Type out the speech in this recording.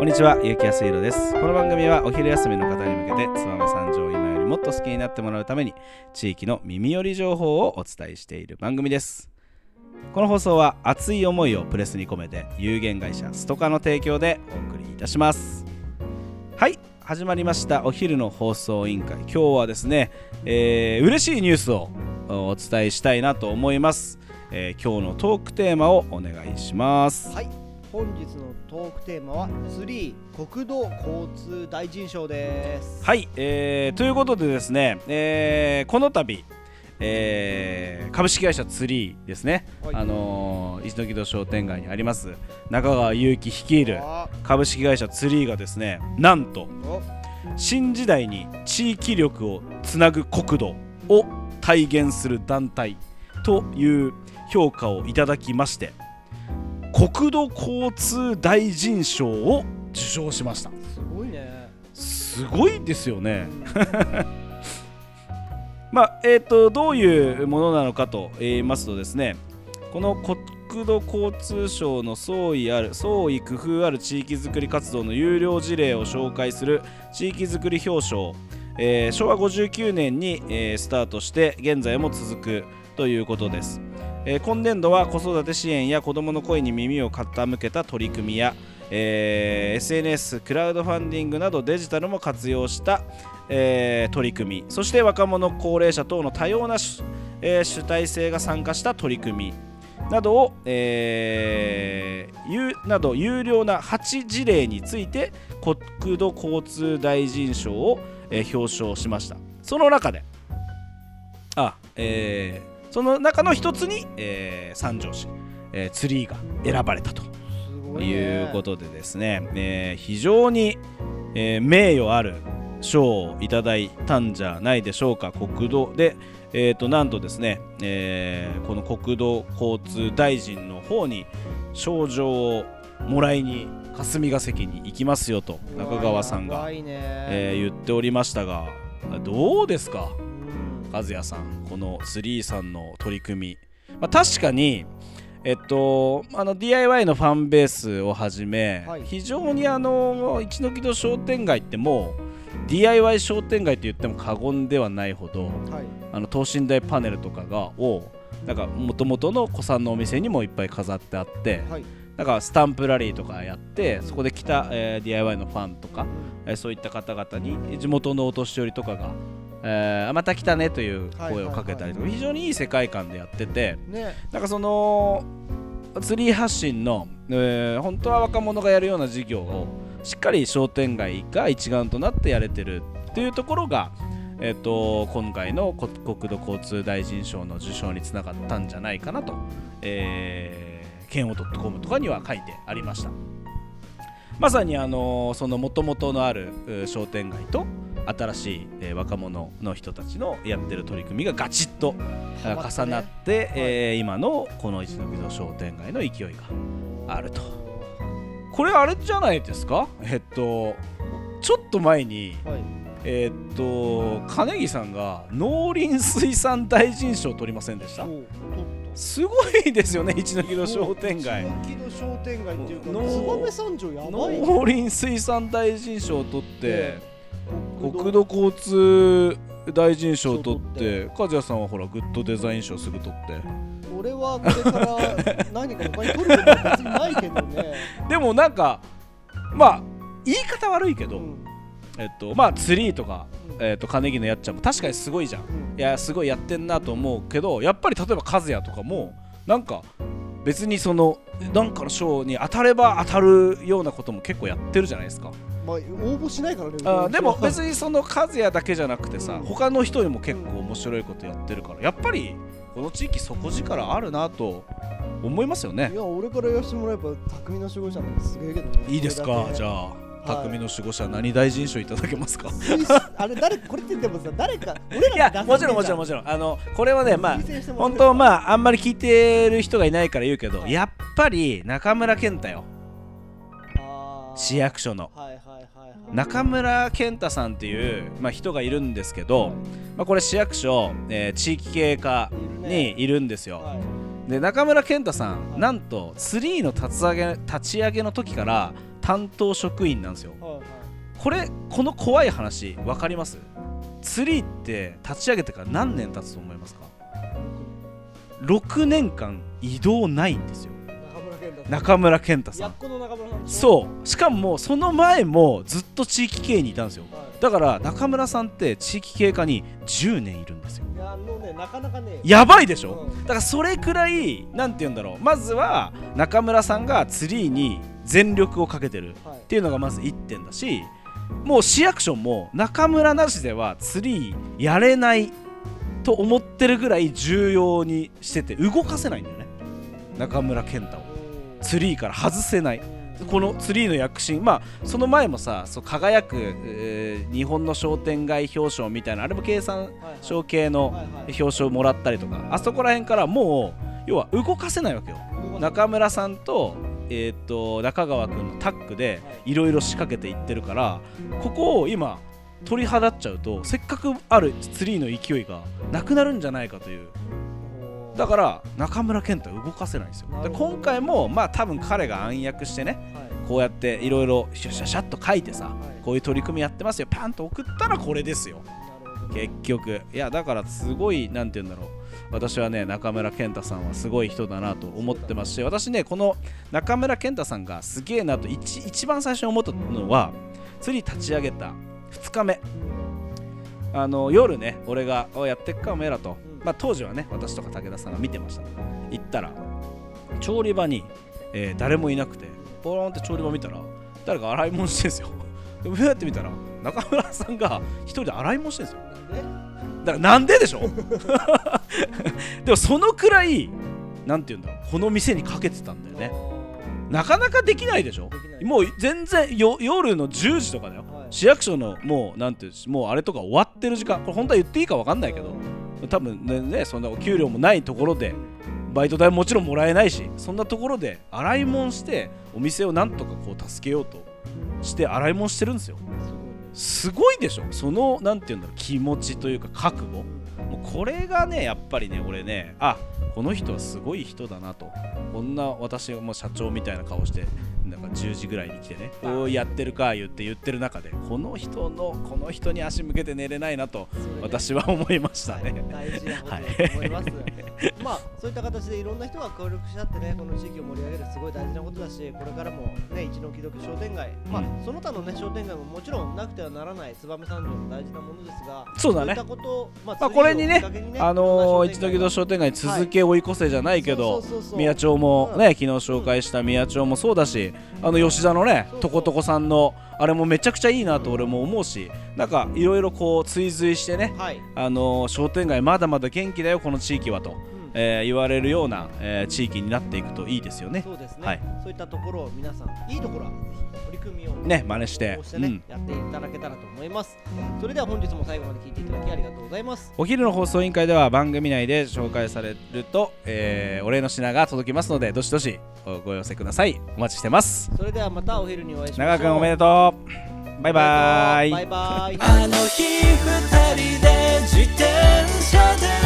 こんにちは、ゆうきやすいろです。この番組はお昼休みの方に向けて、燕三条を今よりもっと好きになってもらうために、地域の耳寄り情報をお伝えしている番組です。この放送は熱い思いをプレスに込めて、有限会社ストカの提供でお送りいたします。はい、始まりましたお昼の放送委員会。今日はですね、えー嬉しいニュースをお伝えしたいなと思います。えー今日のトークテーマをお願いします。はい本日のトークテーマはツリー国土交通大臣賞です。はい、えーということでですね、えーこの度、えー株式会社ツリーですね、はい。あのー一ノ木戸商店街にあります中川祐希率いるあ。株式会社ツリーがですねなんとお。新時代に地域力をつなぐ国土を体現する団体という評価をいただきまして国土交通大臣賞を受賞しました。すごいね。すごいですよね。まあえー、とどういうものなのかと言いますとですねこの国土交通省の創意ある創意工夫ある地域づくり活動の有料事例を紹介する地域づくり表彰、えー昭和59年に、えースタートして現在も続くということです、えー今年度は子育て支援や子どもの声に耳を傾けた取り組みや、えー SNS クラウドファンディングなどデジタルも活用した、えー取り組み。そして若者高齢者等の多様な主,、え主体性が参加した取り組み。などを、えー有など有料な8事例について国土交通大臣賞を、え表彰しました。その中であ、えーその中の一つに、えー三条市、えーツリーが選ばれたということでですね、えー非常に、えー名誉ある賞をいただいたんじゃないでしょうか。国土で、えー、となんとですね、えーこの国土交通大臣の方に賞状をもらいに霞が関に行きますよと中川さんが、えー言っておりましたがどうですか？うん和也さんこのスリーさんの取り組み、まあ、確かにえっと、あの DIY のファンベースをはじめ、はい。非常にあの一ノ木戸商店街ってもう DIY 商店街と言っても過言ではないほどはい。あの等身大パネルとかがをなんか元々の古参のお店にもいっぱい飾ってあってはい。なんかスタンプラリーとかやってそこで来た、えー DIY のファンとか、えーそういった方々に地元のお年寄りとかが、えーあまた来たねという声をかけたりとか、非常にいい世界観でやっててね。なんかそのツリー発信の、えー本当は若者がやるような事業をしっかり商店街が一丸となってやれてるっていうところが、えー、と今回のこ国土交通大臣賞の受賞につながったんじゃないかなと、えー、ケンオ .com とかには書いてありました。まさにあのーその元々のある商店街と新しい、えー若者の人たちのやってる取り組みがガチッと重なって、えー今のこの一ノ木戸商店街の勢いがあると。これあれじゃないですか？えっとちょっと前にはい。えっと金木さんが農林水産大臣賞を取りませんでした？すごいですよね一ノ木戸商店街。一ノ木戸商店街っていうかの燕三条やばいね。農林水産大臣賞を取ってね国土交通大臣賞を取って和也さんはほらグッドデザイン賞すぐ取って。俺はこれから何か他に取ることは別にないけどね。でもなんかまあ言い方悪いけど、うん。えっとまあツリーとか、うん。えっと金木のやっちゃんも確かにすごいじゃん。うん。いやすごいやってんなと思うけどやっぱり例えば和也とかもなんか別にそのなんかの賞に当たれば当たるようなことも結構やってるじゃないですかまあ応募しないからねあーでも別ににその和也だけじゃなくてさ、うん他の人にも結構面白いことやってるからやっぱりこの地域底力あるなと思いますよね。いや俺から言わせてもらえば匠の守護者なんてすげえけどね。いいですか？じあゃあ匠の守護者何大臣賞いただけますか？あれ誰これってでもさ誰か俺いやらがもちろんもちろんもちろん。あのこれはねまあ本って当まああんまり聞いてる人がいないから言うけどやっぱり中村健太よ市役所の。中村健太さんっていう、まあ、人がいるんですけど、まあ、これ市役所、えー地域経営課いるね。にいるんですよ、はい。で中村健太さんなんとツリーの立ち上げ立ち上げの時から担当職員なんですよ。これこの怖い話分かります？ツリーって立ち上げてから何年経つと思いますか？6年間移動ないんですよ中村健太さん。そう。しかもその前もずっと地域系にいたんですよ。はい。だから中村さんって地域経過に10年いるんですよ。いやねなかなかねやばいでしょ？うん。だからそれくらいなんて言うんだろう。まずは中村さんがツリーに全力をかけてるはいっていうのがまず1点だしもう市役所も中村なしではツリーやれないと思ってるぐらい重要にしてて動かせないんだよね。中村健太をツリーから外せない。このツリーの躍進。まあその前もさそう輝く、えー日本の商店街表彰みたいなあれも経産省系の表彰もらったりとかあそこら辺からもう要は動かせないわけよ。中村さんと,、えー、と中川君のタッグでい。ろいろ仕掛けていってるからここを今取り払っちゃうとせっかくあるツリーの勢いがなくなるんじゃないかというだから中村健太は動かせないんですよ。で今回もまあ多分彼が暗躍してねはい。こうやっていろいろシャシャシャっと書いてさはい。こういう取り組みやってますよ。パンと送ったらこれですよ。結局。いやだからすごいなんて言うんだろう。私はね中村健太さんはすごい人だなと思ってますし私ねこの中村健太さんがすげえなと一一番最初に思ったのは釣り立ち上げた2日目。あの夜ね俺が「おいやってっかおめえらと」うんまあ当時はね私とか武田さんが見てました行ったら調理場に、えー誰もいなくてポロンって調理場見たら誰か洗い物してんすよ。でふやって見たら中村さんが一人で洗い物してんすよ。だからなんででしょ でもそのくらいなんて言うんだろうこの店にかけてたんだよね。なかなかできないでしょ？もう全然よ夜の10時とかだよ、はい。市役所のもうなんていうもうあれとか終わってる時間。これ本当は言っていいか分かんないけど多分ねねそんなお給料もないところでバイト代ももちろんもらえないしそんなところで洗い物してお店をなんとかこう助けようとして洗い物してるんですよ。すごいでしょ。そのなんて言うんだろう気持ちというか覚悟。もうこれがねやっぱりね俺ねあこの人はすごい人だなと。こんな私も社長みたいな顔してなんか10時ぐらいに来てねこうやってるか言って言ってる中でこの人のこの人に足向けて寝れないなと私は思いましたね、はい、大事なことだと思います、まあそういった形でいろんな人が協力し合ってねこの地域を盛り上げるすごい大事なことだしこれからもね一の木戸商店街まあ、うん。その他のね商店街ももちろんなくてはならない燕三条の大事なものですがそうだね。いったことまあ、まあこれにね次をきっかけにあのー、一の木戸商店街続け追い越せじゃないけど、そうそうそうそう。宮町もね、昨日紹介した宮町もそうだしあの吉田のねとことこさんのあれもめちゃくちゃいいなと俺も思うしなんかいろいろこう追随してねはい、あのー商店街まだまだ元気だよこの地域はと、うんえー言われるような、えー地域になっていくといいですよね。そうですね、はい。そういったところを皆さんいいところはぜひ取り組みをね真似して。ね、うん。やっていただけたらと思います。それでは本日も最後まで聞いていただきありがとうございます。お昼の放送委員会では番組内で紹介されると、えーお礼の品が届きますのでどしどしおご寄せください。お待ちしてます。それではまたお昼にお会いしましょう。長おめでとう。バイバーイ。バイバイ。あの日二人で自転車で